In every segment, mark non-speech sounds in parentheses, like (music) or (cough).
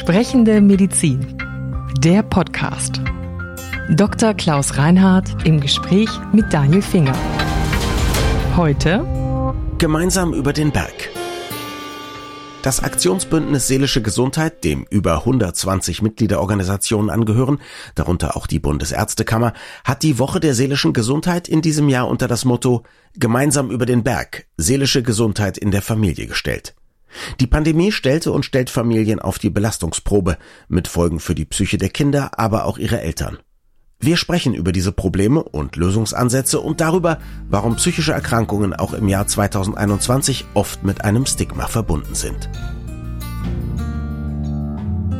Sprechende Medizin. Der Podcast. Dr. Klaus Reinhardt im Gespräch mit Daniel Finger. Heute Gemeinsam über den Berg. Das Aktionsbündnis Seelische Gesundheit, dem über 120 Mitgliederorganisationen angehören, darunter auch die Bundesärztekammer, hat die Woche der seelischen Gesundheit in diesem Jahr unter das Motto Gemeinsam über den Berg, seelische Gesundheit in der Familie gestellt. Die Pandemie stellte und stellt Familien auf die Belastungsprobe, mit Folgen für die Psyche der Kinder, aber auch ihre Eltern. Wir sprechen über diese Probleme und Lösungsansätze und darüber, warum psychische Erkrankungen auch im Jahr 2021 oft mit einem Stigma verbunden sind.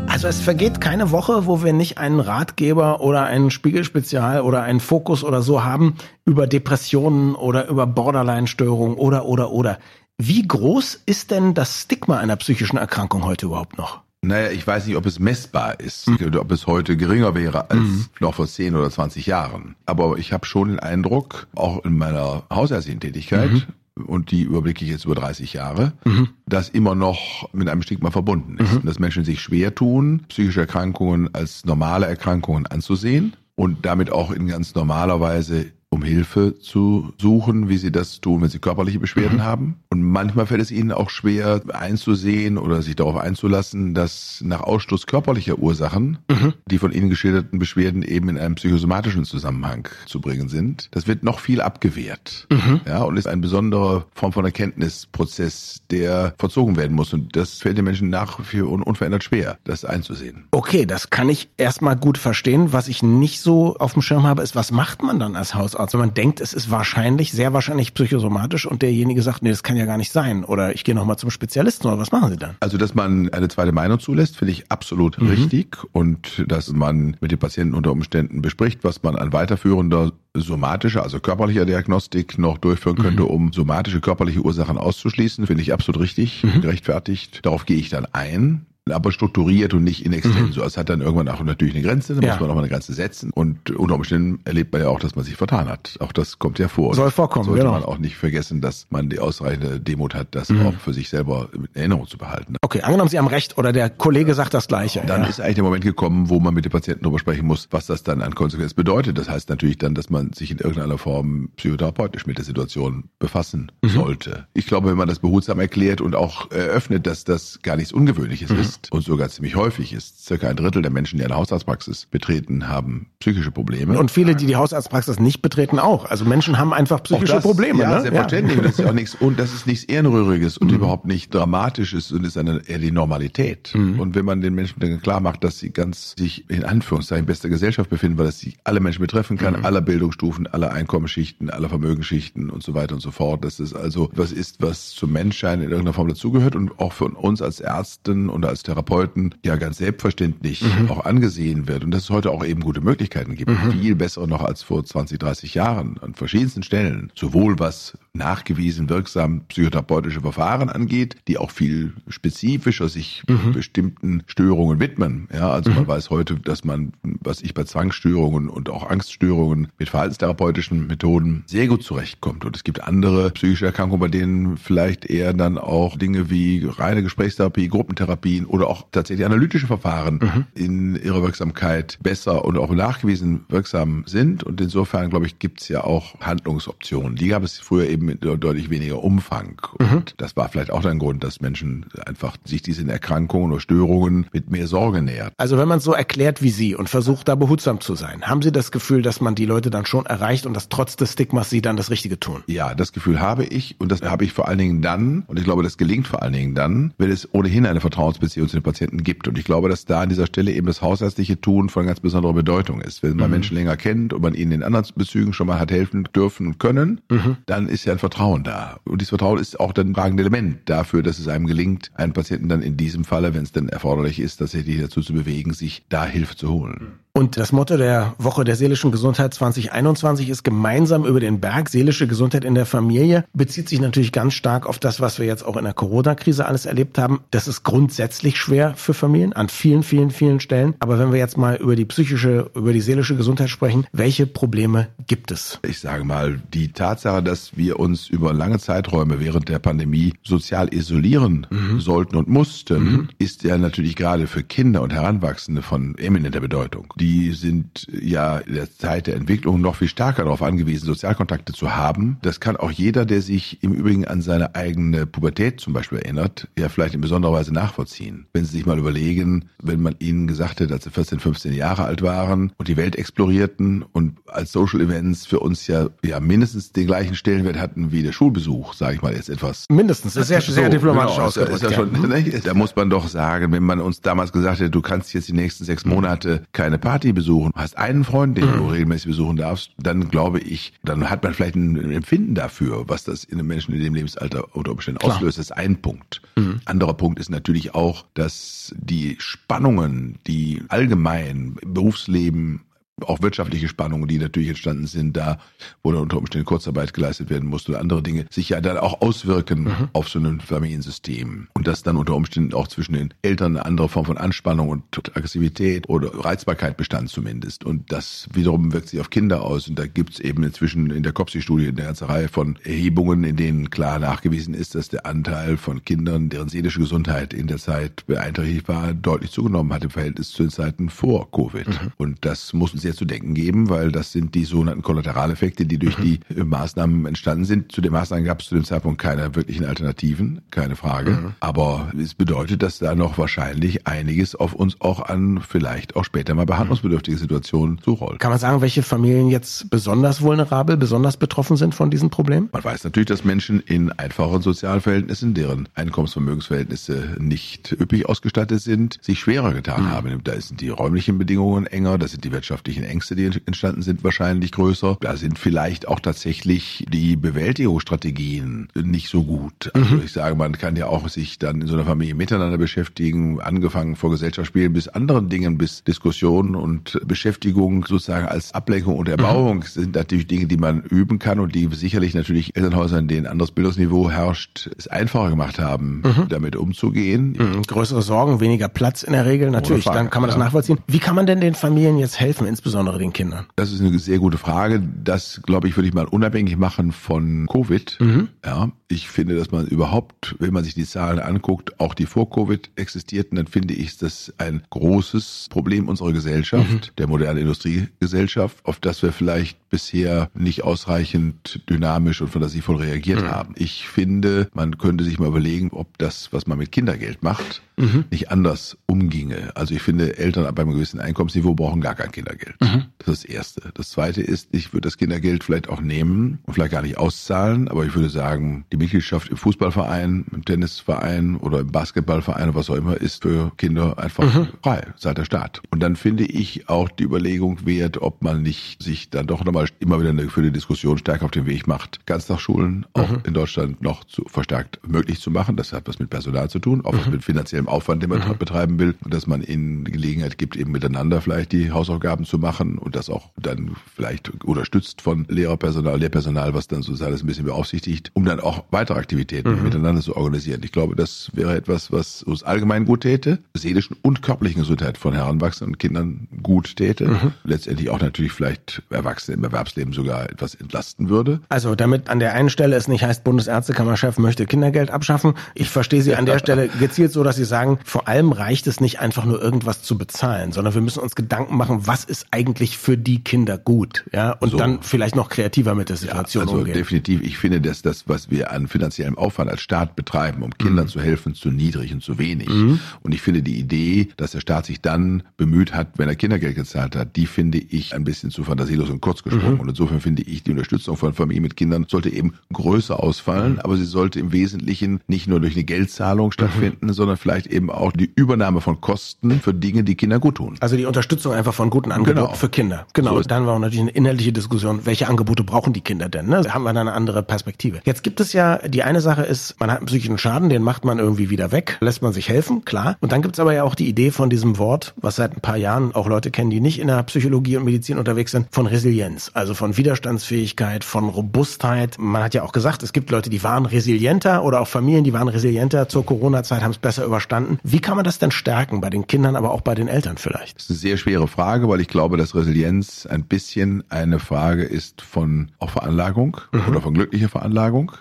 Also es vergeht keine Woche, wo wir nicht einen Ratgeber oder einen Spiegelspezial oder einen Fokus oder so haben über Depressionen oder über Borderline-Störungen oder oder oder. Wie groß ist denn das Stigma einer psychischen Erkrankung heute überhaupt noch? Naja, ich weiß nicht, ob es messbar ist, mhm. oder ob es heute geringer wäre als mhm. noch vor 10 oder 20 Jahren. Aber ich habe schon den Eindruck, auch in meiner hausärztlichen Tätigkeit, mhm. und die überblicke ich jetzt über 30 Jahre, mhm. dass immer noch mit einem Stigma verbunden ist. Mhm. Und dass Menschen sich schwer tun, psychische Erkrankungen als normale Erkrankungen anzusehen und damit auch in ganz normaler Weise um Hilfe zu suchen, wie sie das tun, wenn sie körperliche Beschwerden mhm. haben. Und manchmal fällt es ihnen auch schwer einzusehen oder sich darauf einzulassen, dass nach Ausschluss körperlicher Ursachen mhm. die von ihnen geschilderten Beschwerden eben in einem psychosomatischen Zusammenhang zu bringen sind. Das wird noch viel abgewehrt. Mhm. Ja, und ist ein besonderer Form von Erkenntnisprozess, der verzogen werden muss. Und das fällt den Menschen nach wie vor unverändert schwer, das einzusehen. Okay, das kann ich erstmal gut verstehen. Was ich nicht so auf dem Schirm habe, ist, was macht man dann als Hausarzt? Hausarzt, wenn man denkt, es ist wahrscheinlich, sehr wahrscheinlich psychosomatisch und derjenige sagt, nee, das kann ja gar nicht sein oder ich gehe nochmal zum Spezialisten oder was machen Sie dann? Also, dass man eine zweite Meinung zulässt, finde ich absolut mhm. richtig und dass man mit dem Patienten unter Umständen bespricht, was man an weiterführender somatischer, also körperlicher Diagnostik noch durchführen könnte, mhm. um somatische körperliche Ursachen auszuschließen, finde ich absolut richtig, mhm. gerechtfertigt. Darauf gehe ich dann ein aber strukturiert und nicht in extenso. Mhm. Es hat dann irgendwann auch natürlich eine Grenze, da ja. muss man auch mal eine Grenze setzen. Und unter Umständen erlebt man ja auch, dass man sich vertan hat. Auch das kommt ja vor. Soll vorkommen, Sollte genau. man auch nicht vergessen, dass man die ausreichende Demut hat, das mhm. auch für sich selber in Erinnerung zu behalten. Okay, angenommen Sie haben recht oder der Kollege sagt das Gleiche. Dann ja. ist eigentlich der Moment gekommen, wo man mit dem Patienten darüber sprechen muss, was das dann an Konsequenz bedeutet. Das heißt natürlich dann, dass man sich in irgendeiner Form psychotherapeutisch mit der Situation befassen mhm. sollte. Ich glaube, wenn man das behutsam erklärt und auch eröffnet, dass das gar nichts Ungewöhnliches mhm. ist und sogar ziemlich häufig ist. Circa ein Drittel der Menschen, die eine Hausarztpraxis betreten, haben psychische Probleme. Und viele, die die Hausarztpraxis nicht betreten, auch. Also Menschen haben einfach psychische das, Probleme. Ja, ne? selbstverständlich. Ja. Das ist auch nichts, und das ist nichts Ehrenrühriges und mhm. überhaupt nicht Dramatisches und ist eine, eher die Normalität. Mhm. Und wenn man den Menschen dann klar macht, dass sie ganz sich in Anführungszeichen bester Gesellschaft befinden, weil das sich alle Menschen betreffen kann, mhm. aller Bildungsstufen, aller Einkommensschichten, aller Vermögensschichten und so weiter und so fort, dass es also was ist, was zum Menschsein in irgendeiner Form dazugehört und auch für uns als Ärzten und als Therapeuten ja ganz selbstverständlich mhm. auch angesehen wird und dass es heute auch eben gute Möglichkeiten gibt, mhm. viel besser noch als vor 20, 30 Jahren an verschiedensten Stellen, sowohl was nachgewiesen wirksam psychotherapeutische Verfahren angeht, die auch viel spezifischer sich mhm. bestimmten Störungen widmen. Ja, also mhm. man weiß heute, dass man, was ich bei Zwangsstörungen und auch Angststörungen mit verhaltenstherapeutischen Methoden sehr gut zurechtkommt. Und es gibt andere psychische Erkrankungen, bei denen vielleicht eher dann auch Dinge wie reine Gesprächstherapie, Gruppentherapien oder auch tatsächlich analytische Verfahren mhm. in ihrer Wirksamkeit besser und auch nachgewiesen wirksam sind. Und insofern, glaube ich, gibt es ja auch Handlungsoptionen. Die gab es früher eben mit deutlich weniger Umfang. Mhm. Und das war vielleicht auch ein Grund, dass Menschen einfach sich diesen Erkrankungen oder Störungen mit mehr Sorge nähert. Also wenn man so erklärt wie Sie und versucht, da behutsam zu sein, haben Sie das Gefühl, dass man die Leute dann schon erreicht und dass trotz des Stigmas sie dann das Richtige tun? Ja, das Gefühl habe ich und das habe ich vor allen Dingen dann, und ich glaube, das gelingt vor allen Dingen dann, wenn es ohnehin eine Vertrauensbeziehung zu den Patienten gibt. Und ich glaube, dass da an dieser Stelle eben das hausärztliche Tun von ganz besonderer Bedeutung ist. Wenn man mhm. Menschen länger kennt und man ihnen in anderen Bezügen schon mal hat helfen dürfen und können, mhm. dann ist ja ein Vertrauen da. Und dieses Vertrauen ist auch dann ein tragende Element dafür, dass es einem gelingt, einen Patienten dann in diesem Falle, wenn es denn erforderlich ist, tatsächlich dazu zu bewegen, sich da Hilfe zu holen. Und das Motto der Woche der seelischen Gesundheit 2021 ist gemeinsam über den Berg. Seelische Gesundheit in der Familie bezieht sich natürlich ganz stark auf das, was wir jetzt auch in der Corona-Krise alles erlebt haben. Das ist grundsätzlich schwer für Familien an vielen, vielen, vielen Stellen. Aber wenn wir jetzt mal über die psychische, über die seelische Gesundheit sprechen, welche Probleme gibt es? Ich sage mal, die Tatsache, dass wir uns über lange Zeiträume während der Pandemie sozial isolieren mhm. sollten und mussten, mhm. ist ja natürlich gerade für Kinder und Heranwachsende von eminenter Bedeutung. Die sind ja in der Zeit der Entwicklung noch viel stärker darauf angewiesen, Sozialkontakte zu haben. Das kann auch jeder, der sich im Übrigen an seine eigene Pubertät zum Beispiel erinnert, ja vielleicht in besonderer Weise nachvollziehen. Wenn Sie sich mal überlegen, wenn man Ihnen gesagt hätte, als Sie 14, 15 Jahre alt waren und die Welt explorierten und als Social Events für uns ja, ja mindestens den gleichen Stellenwert hatten wie der Schulbesuch, sage ich mal jetzt etwas. Mindestens, das ist sehr, sehr so, diplomatisch genau, ausgedrückt. Ja schon, (laughs) ne, da muss man doch sagen, wenn man uns damals gesagt hätte, du kannst jetzt die nächsten sechs Monate keine Party besuchen, hast einen Freund, den du mhm. regelmäßig besuchen darfst, dann glaube ich, dann hat man vielleicht ein Empfinden dafür, was das in einem Menschen in dem Lebensalter unter Umständen Klar. auslöst. Das ist ein Punkt. Mhm. Anderer Punkt ist natürlich auch, dass die Spannungen, die allgemein im Berufsleben auch wirtschaftliche Spannungen, die natürlich entstanden sind, da wo dann unter Umständen Kurzarbeit geleistet werden musste oder andere Dinge, sich ja dann auch auswirken mhm. auf so ein Familiensystem. Und dass dann unter Umständen auch zwischen den Eltern eine andere Form von Anspannung und Aggressivität oder Reizbarkeit bestand zumindest. Und das wiederum wirkt sich auf Kinder aus. Und da gibt's eben inzwischen in der COPSI-Studie eine ganze Reihe von Erhebungen, in denen klar nachgewiesen ist, dass der Anteil von Kindern, deren seelische Gesundheit in der Zeit beeinträchtigt war, deutlich zugenommen hat im Verhältnis zu den Zeiten vor Covid. Mhm. Und das muss sehr zu denken geben, weil das sind die sogenannten Kollateraleffekte, die durch mhm. die äh, Maßnahmen entstanden sind. Zu den Maßnahmen gab es zu dem Zeitpunkt keine wirklichen Alternativen, keine Frage. Mhm. Aber es bedeutet, dass da noch wahrscheinlich einiges auf uns auch an vielleicht auch später mal behandlungsbedürftige Situationen zurollt. Kann man sagen, welche Familien jetzt besonders vulnerabel, besonders betroffen sind von diesem Problem? Man weiß natürlich, dass Menschen in einfachen Sozialverhältnissen, deren Einkommensvermögensverhältnisse nicht üppig ausgestattet sind, sich schwerer getan mhm. haben. Da sind die räumlichen Bedingungen enger, da sind die wirtschaftlichen wirtschaftlichen Ängste, die entstanden sind, wahrscheinlich größer. Da sind vielleicht auch tatsächlich die Bewältigungsstrategien nicht so gut. Also mhm. ich sage, man kann ja auch sich dann in so einer Familie miteinander beschäftigen, angefangen vor Gesellschaftsspielen bis anderen Dingen, bis Diskussionen und Beschäftigung sozusagen als Ablenkung und Erbauung mhm. sind natürlich Dinge, die man üben kann und die sicherlich natürlich Elternhäusern, in denen ein anderes Bildungsniveau herrscht, es einfacher gemacht haben, mhm. damit umzugehen. Mhm. Größere Sorgen, weniger Platz in der Regel, natürlich, dann kann man das nachvollziehen. Wie kann man denn den Familien jetzt helfen, insbesondere insbesondere den Kindern? Das ist eine sehr gute Frage. Das, glaube ich, würde ich mal unabhängig machen von Covid. Mhm. Ja, ich finde, dass man überhaupt, wenn man sich die Zahlen anguckt, auch die vor Covid existierten, dann finde ich das ein großes Problem unserer Gesellschaft, mhm. der modernen Industriegesellschaft, auf das wir vielleicht bisher nicht ausreichend dynamisch und fantasievoll reagiert mhm. haben. Ich finde, man könnte sich mal überlegen, ob das, was man mit Kindergeld macht, mhm. nicht anders umginge. Also ich finde, Eltern ab einem gewissen Einkommensniveau brauchen gar kein Kindergeld. Mhm. Das ist das Erste. Das Zweite ist, ich würde das Kindergeld vielleicht auch nehmen und vielleicht gar nicht auszahlen, aber ich würde sagen, die Mitgliedschaft im Fußballverein, im Tennisverein oder im Basketballverein oder was auch immer ist für Kinder einfach mhm. frei, seit der Staat. Und dann finde ich auch die Überlegung wert, ob man nicht sich dann doch nochmal immer wieder eine geführte Diskussion stärker auf den Weg macht, Ganztagsschulen auch mhm. in Deutschland noch zu, verstärkt möglich zu machen. Das hat was mit Personal zu tun, auch was mhm. mit finanziellem Aufwand, den man mhm. betreiben will. Und dass man ihnen die Gelegenheit gibt, eben miteinander vielleicht die Hausaufgaben zu machen und das auch dann vielleicht unterstützt von Lehrerpersonal, Lehrpersonal, was dann sozusagen das ein bisschen beaufsichtigt, um dann auch weitere Aktivitäten mhm. miteinander zu organisieren. Ich glaube, das wäre etwas, was uns allgemein gut täte, seelischen und körperlichen Gesundheit von Heranwachsenden und Kindern gut täte. Mhm. Letztendlich auch natürlich vielleicht Erwachsene im Erwerbsleben sogar etwas entlasten würde. Also damit an der einen Stelle es nicht heißt, Bundesärztekammerchef möchte Kindergeld abschaffen. Ich verstehe Sie an der (laughs) Stelle gezielt so, dass Sie sagen, vor allem reicht es nicht einfach nur irgendwas zu bezahlen, sondern wir müssen uns Gedanken machen, was ist eigentlich für die Kinder gut, ja, und so. dann vielleicht noch kreativer mit der Situation ja, also umgehen. definitiv. Ich finde, dass das, was wir an finanziellem Aufwand als Staat betreiben, um Kindern mhm. zu helfen, zu niedrig und zu wenig. Mhm. Und ich finde die Idee, dass der Staat sich dann bemüht hat, wenn er Kindergeld gezahlt hat, die finde ich ein bisschen zu fantasielos und kurz gesprungen. Mhm. Und insofern finde ich, die Unterstützung von Familien mit Kindern sollte eben größer ausfallen, mhm. aber sie sollte im Wesentlichen nicht nur durch eine Geldzahlung stattfinden, mhm. sondern vielleicht eben auch die Übernahme Übernahme von Kosten für Dinge, die Kinder gut tun. Also die Unterstützung einfach von guten Angeboten Genau. Für Kinder. Genau. So dann war auch natürlich eine inhaltliche Diskussion, welche Angebote brauchen die Kinder denn? Ne? Da haben wir dann eine andere Perspektive. Jetzt gibt es ja, die eine Sache ist, man hat einen psychischen Schaden, den macht man irgendwie wieder weg, lässt man sich helfen, klar. Und dann gibt es aber ja auch die Idee von diesem Wort, was seit ein paar Jahren auch Leute kennen, die nicht in der Psychologie und Medizin unterwegs sind, von Resilienz. Also von Widerstandsfähigkeit, von Robustheit. Man hat ja auch gesagt, es gibt Leute, die waren resilienter oder auch Familien, die waren resilienter zur Corona-Zeit, haben es besser überstanden. Wie kann man das denn stärken bei den Kindern, aber auch bei den Eltern vielleicht? Das ist eine sehr schwere Frage, weil ich glaube, dass Resilienz ein bisschen eine Frage ist von auch Veranlagung oder von glücklicher Veranlagung.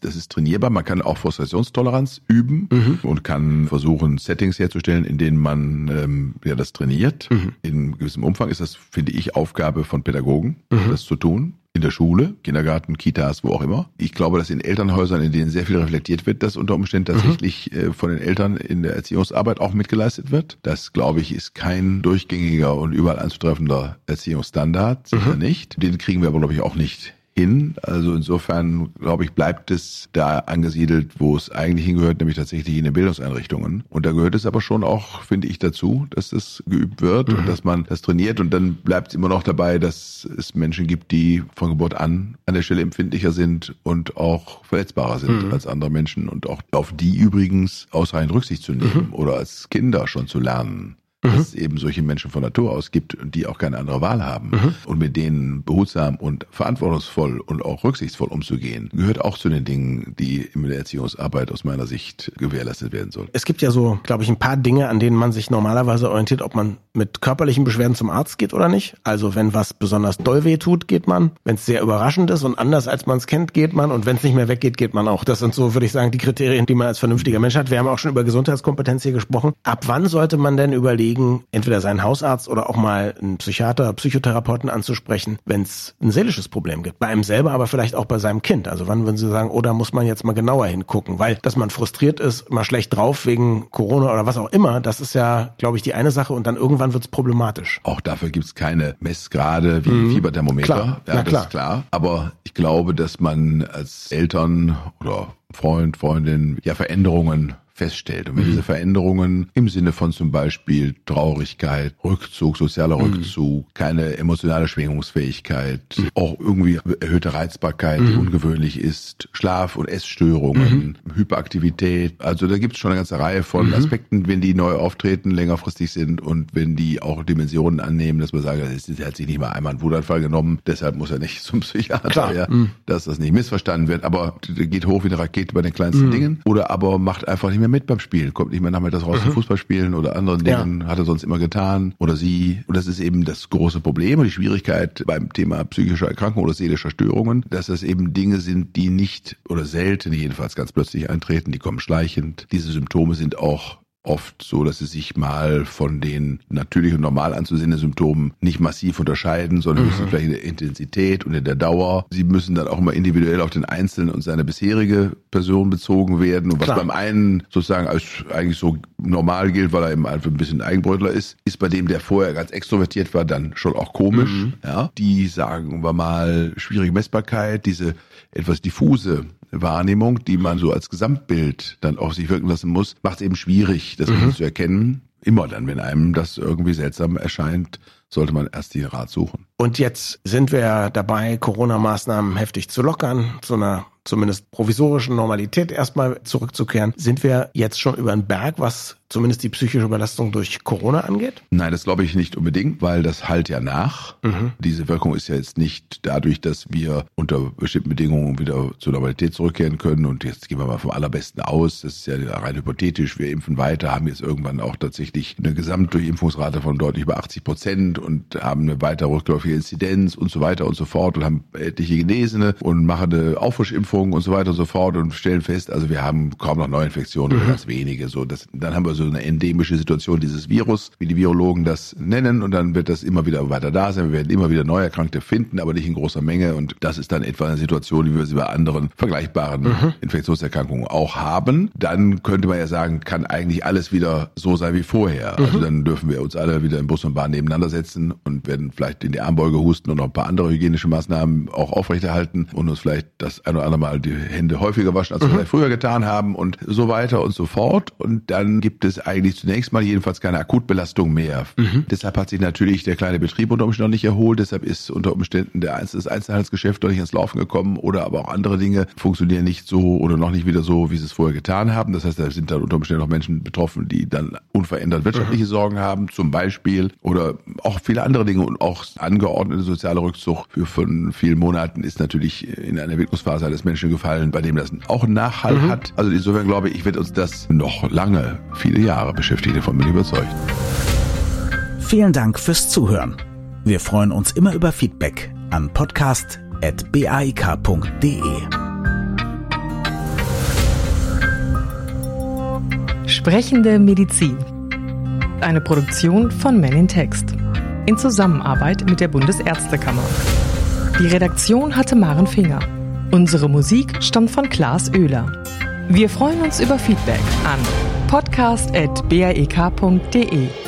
Das ist trainierbar. Man kann auch Frustrationstoleranz üben und kann versuchen, Settings herzustellen, in denen man ähm, ja, das trainiert. In gewissem Umfang ist das, finde ich, Aufgabe von Pädagogen, das zu tun. In der Schule, Kindergarten, Kitas, wo auch immer. Ich glaube, dass in Elternhäusern, in denen sehr viel reflektiert wird, das unter Umständen tatsächlich äh, von den Eltern in der Erziehungsarbeit auch mitgeleistet wird. Das, glaube ich, ist kein durchgängiger und überall anzutreffender Erziehungsstandard, sicher nicht. Den kriegen wir aber, glaube ich, auch nicht hin. Also insofern, glaube ich, bleibt es da angesiedelt, wo es eigentlich hingehört, nämlich tatsächlich in den Bildungseinrichtungen. Und da gehört es aber schon auch, finde ich, dazu, dass das geübt wird und dass man das trainiert. Und dann bleibt es immer noch dabei, dass es Menschen gibt, die von Geburt an an der Stelle empfindlicher sind und auch verletzbarer sind als andere Menschen und auch auf die übrigens ausreichend Rücksicht zu nehmen oder als Kinder schon zu lernen dass es eben solche Menschen von Natur aus gibt und die auch keine andere Wahl haben und mit denen behutsam und verantwortungsvoll und auch rücksichtsvoll umzugehen, gehört auch zu den Dingen, die in der Erziehungsarbeit aus meiner Sicht gewährleistet werden soll. Es gibt ja so, glaube ich, ein paar Dinge, an denen man sich normalerweise orientiert, ob man mit körperlichen Beschwerden zum Arzt geht oder nicht. Also wenn was besonders doll weh tut, geht man. Wenn es sehr überraschend ist und anders als man es kennt, geht man. Und wenn es nicht mehr weggeht, geht man auch. Das sind so, würde ich sagen, die Kriterien, die man als vernünftiger Mensch hat. Wir haben auch schon über Gesundheitskompetenz hier gesprochen. Ab wann sollte man denn überlegen, entweder seinen Hausarzt oder auch mal einen Psychiater, Psychotherapeuten anzusprechen, wenn es ein seelisches Problem gibt? Bei einem selber, aber vielleicht auch bei seinem Kind. Also wann würden Sie sagen, oh, da muss man jetzt mal genauer hingucken? Weil, dass man frustriert ist, mal schlecht drauf wegen Corona oder was auch immer, das ist ja, glaube ich, die eine Sache und dann irgendwann wird es problematisch. Auch dafür gibt es keine Messgrade wie Fieberthermometer. Mhm. Klar, ja, na das klar. ist klar. Aber ich glaube, dass man als Eltern oder Freund, Freundin ja Veränderungen feststellt. Und wenn Mhm. diese Veränderungen im Sinne von zum Beispiel Traurigkeit, Rückzug, sozialer Mhm. Rückzug, keine emotionale Schwingungsfähigkeit, auch irgendwie erhöhte Reizbarkeit, die Mhm. ungewöhnlich ist, Schlaf- und Essstörungen, Hyperaktivität. Also da gibt es schon eine ganze Reihe von Mhm. Aspekten, wenn die neu auftreten, längerfristig sind und wenn die auch Dimensionen annehmen, dass man sagt, er hat sich nicht mal einmal einen Wutanfall genommen, deshalb muss er nicht (laughs) zum Psychiater, ja, Mhm. dass das nicht missverstanden wird, aber geht hoch wie eine Rakete bei den kleinsten Dingen oder aber macht einfach nicht mehr mit beim Spielen, kommt nicht mehr nachmittags raus zum Fußball spielen oder anderen Ja. Dingen, hat er sonst immer getan oder sie. Und das ist eben das große Problem und die Schwierigkeit beim Thema psychischer Erkrankung oder seelischer Störungen, dass das eben Dinge sind, die nicht oder selten jedenfalls ganz plötzlich eintreten, die kommen schleichend. Diese Symptome sind auch oft so, dass sie sich mal von den natürlich und normal anzusehenden Symptomen nicht massiv unterscheiden, sondern höchstens vielleicht in der Intensität und in der Dauer. Sie müssen dann auch immer individuell auf den Einzelnen und seine bisherige Person bezogen werden. Und was Klar. beim einen sozusagen als eigentlich so normal gilt, weil er eben einfach ein bisschen Eigenbrötler ist, ist bei dem, der vorher ganz extrovertiert war, dann schon auch komisch. Ja, die sagen wir mal schwierige Messbarkeit, diese etwas diffuse Wahrnehmung, die man so als Gesamtbild dann auf sich wirken lassen muss, macht es eben schwierig, das mhm. zu erkennen. Immer dann, wenn einem das irgendwie seltsam erscheint, sollte man erst den Rat suchen. Und jetzt sind wir dabei, Corona-Maßnahmen heftig zu lockern, zu einer zumindest provisorischen Normalität erstmal zurückzukehren. Sind wir jetzt schon über den Berg, was zumindest die psychische Belastung durch Corona angeht? Nein, das glaube ich nicht unbedingt, weil das halt ja nach. Mhm. Diese Wirkung ist ja jetzt nicht dadurch, dass wir unter bestimmten Bedingungen wieder zur Normalität zurückkehren können. Und jetzt gehen wir mal vom Allerbesten aus. Das ist ja rein hypothetisch. Wir impfen weiter, haben jetzt irgendwann auch tatsächlich eine Gesamtdurchimpfungsrate von deutlich über 80 Prozent und haben eine weiter rückläufige Inzidenz und so weiter und so fort und haben etliche Genesene und machen eine Auffrischimpfung und so weiter und so fort und stellen fest, also wir haben kaum noch Neuinfektionen mhm. oder ganz wenige. So, das, dann haben wir so eine endemische Situation dieses Virus, wie die Virologen das nennen, und dann wird das immer wieder weiter da sein. Wir werden immer wieder neue Erkrankte finden, aber nicht in großer Menge. Und das ist dann etwa eine Situation, wie wir sie bei anderen vergleichbaren mhm. Infektionserkrankungen auch haben. Dann könnte man ja sagen, kann eigentlich alles wieder so sein wie vorher. Mhm. Also dann dürfen wir uns alle wieder im Bus und Bahn nebeneinander setzen und werden vielleicht in die Armbank Armbeugehusten und noch ein paar andere hygienische Maßnahmen auch aufrechterhalten und uns vielleicht das ein oder andere Mal die Hände häufiger waschen, als wir vielleicht früher getan haben und so weiter und so fort. Und dann gibt es eigentlich zunächst mal jedenfalls keine Akutbelastung mehr. Deshalb hat sich natürlich der kleine Betrieb unter Umständen noch nicht erholt. Deshalb ist unter Umständen der Einzel das Einzelhandelsgeschäft noch nicht ins Laufen gekommen oder aber auch andere Dinge funktionieren nicht so oder noch nicht wieder so, wie sie es vorher getan haben. Das heißt, da sind dann unter Umständen auch Menschen betroffen, die dann unverändert wirtschaftliche Sorgen haben, zum Beispiel, oder auch viele andere Dinge und auch angeordnete soziale Rückzug für von vielen Monaten ist natürlich in eine Entwicklungsphase eines Menschen gefallen, bei dem das auch einen Nachhall hat. Also insofern glaube ich, wird uns das noch lange, viele Jahre beschäftigen, davon bin ich überzeugt. Vielen Dank fürs Zuhören. Wir freuen uns immer über Feedback an podcast.baik.de. Sprechende Medizin. Eine Produktion von Men in Text. In Zusammenarbeit mit der Bundesärztekammer. Die Redaktion hatte Maren Finger. Unsere Musik stammt von Klaas Oehler. Wir freuen uns über Feedback an podcast.baek.de.